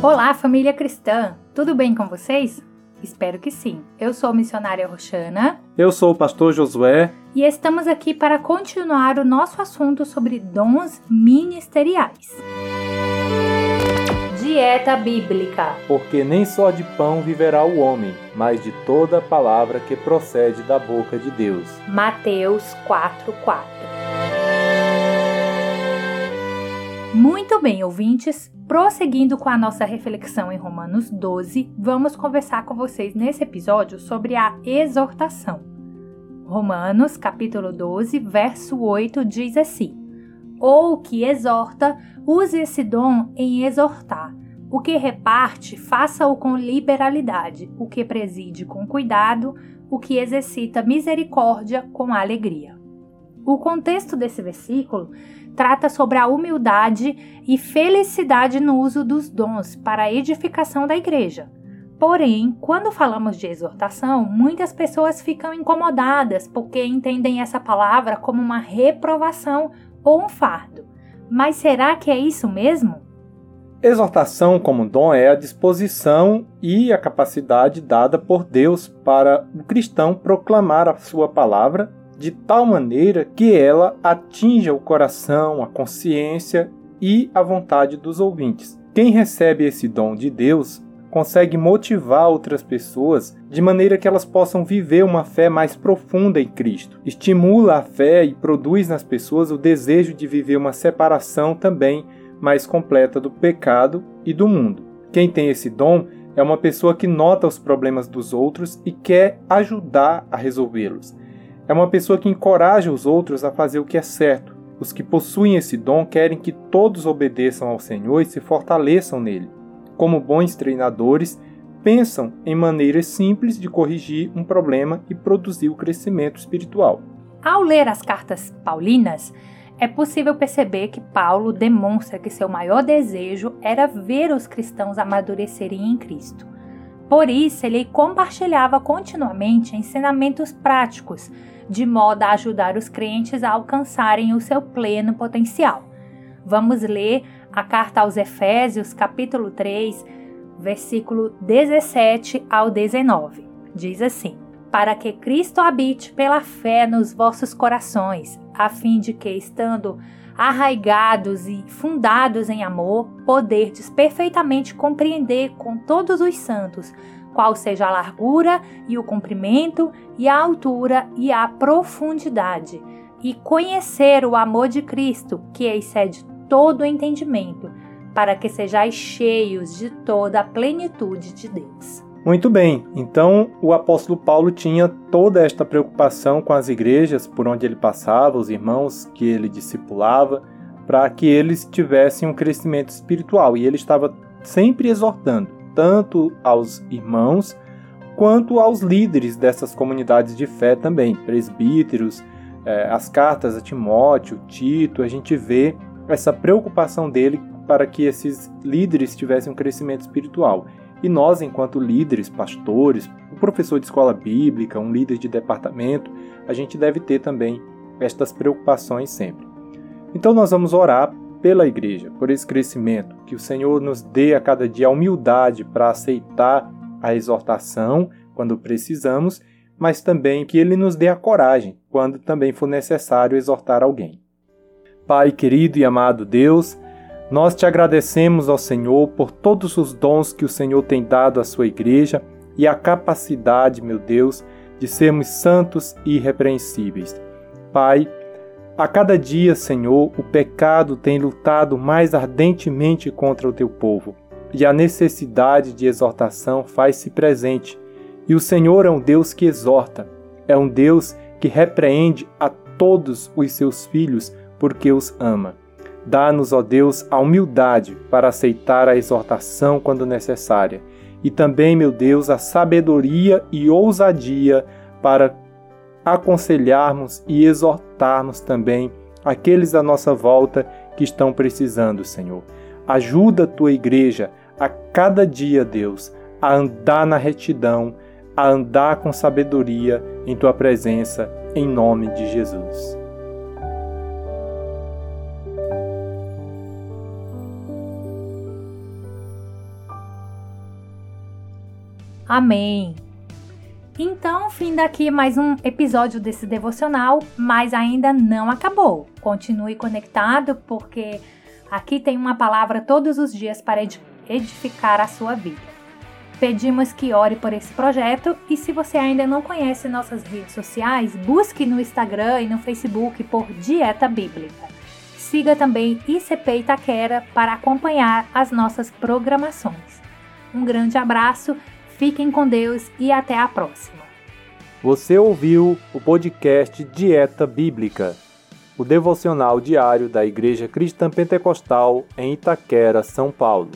Olá, família cristã! Tudo bem com vocês? Espero que sim. Eu sou a missionária Roxana. Eu sou o pastor Josué. E estamos aqui para continuar o nosso assunto sobre dons ministeriais. Dieta bíblica. Porque nem só de pão viverá o homem, mas de toda palavra que procede da boca de Deus. Mateus 4:4. Muito bem, ouvintes. Prosseguindo com a nossa reflexão em Romanos 12, vamos conversar com vocês nesse episódio sobre a exortação. Romanos, capítulo 12, verso 8 diz assim: Ou que exorta, use esse dom em exortar. O que reparte, faça-o com liberalidade. O que preside, com cuidado. O que exercita misericórdia, com alegria. O contexto desse versículo trata sobre a humildade e felicidade no uso dos dons para a edificação da igreja. Porém, quando falamos de exortação, muitas pessoas ficam incomodadas porque entendem essa palavra como uma reprovação ou um fardo. Mas será que é isso mesmo? Exortação como dom é a disposição e a capacidade dada por Deus para o cristão proclamar a sua palavra de tal maneira que ela atinja o coração, a consciência e a vontade dos ouvintes. Quem recebe esse dom de Deus consegue motivar outras pessoas de maneira que elas possam viver uma fé mais profunda em Cristo. Estimula a fé e produz nas pessoas o desejo de viver uma separação também mais completa do pecado e do mundo. Quem tem esse dom é uma pessoa que nota os problemas dos outros e quer ajudar a resolvê-los. É uma pessoa que encoraja os outros a fazer o que é certo. Os que possuem esse dom querem que todos obedeçam ao Senhor e se fortaleçam nele. Como bons treinadores, pensam em maneiras simples de corrigir um problema e produzir o crescimento espiritual. Ao ler as cartas paulinas, é possível perceber que Paulo demonstra que seu maior desejo era ver os cristãos amadurecerem em Cristo. Por isso, ele compartilhava continuamente ensinamentos práticos de modo a ajudar os crentes a alcançarem o seu pleno potencial. Vamos ler a carta aos Efésios, capítulo 3, versículo 17 ao 19. Diz assim: Para que Cristo habite pela fé nos vossos corações, a fim de que, estando arraigados e fundados em amor, poderdes perfeitamente compreender com todos os santos qual seja a largura e o comprimento, e a altura e a profundidade, e conhecer o amor de Cristo, que excede todo o entendimento, para que sejais cheios de toda a plenitude de Deus. Muito bem, então o apóstolo Paulo tinha toda esta preocupação com as igrejas por onde ele passava, os irmãos que ele discipulava, para que eles tivessem um crescimento espiritual, e ele estava sempre exortando tanto aos irmãos quanto aos líderes dessas comunidades de fé também, presbíteros, é, as cartas a Timóteo, Tito, a gente vê essa preocupação dele para que esses líderes tivessem um crescimento espiritual. E nós, enquanto líderes, pastores, um professor de escola bíblica, um líder de departamento, a gente deve ter também estas preocupações sempre. Então nós vamos orar pela igreja, por esse crescimento, que o Senhor nos dê a cada dia a humildade para aceitar a exortação quando precisamos, mas também que Ele nos dê a coragem quando também for necessário exortar alguém. Pai querido e amado Deus, nós te agradecemos ao Senhor por todos os dons que o Senhor tem dado à sua igreja e a capacidade, meu Deus, de sermos santos e irrepreensíveis. Pai, a cada dia, Senhor, o pecado tem lutado mais ardentemente contra o teu povo, e a necessidade de exortação faz-se presente. E o Senhor é um Deus que exorta, é um Deus que repreende a todos os seus filhos porque os ama. Dá-nos, ó Deus, a humildade para aceitar a exortação quando necessária, e também, meu Deus, a sabedoria e ousadia para aconselharmos e exortarmos também aqueles à nossa volta que estão precisando, Senhor. Ajuda a tua igreja a cada dia, Deus, a andar na retidão, a andar com sabedoria em tua presença, em nome de Jesus. Amém. Então, fim daqui mais um episódio desse devocional, mas ainda não acabou. Continue conectado porque aqui tem uma palavra todos os dias para edificar a sua vida. Pedimos que ore por esse projeto e se você ainda não conhece nossas redes sociais, busque no Instagram e no Facebook por Dieta Bíblica. Siga também ICP Itaquera para acompanhar as nossas programações. Um grande abraço, fiquem com Deus e até a próxima. Você ouviu o podcast Dieta Bíblica, o devocional diário da Igreja Cristã Pentecostal em Itaquera, São Paulo.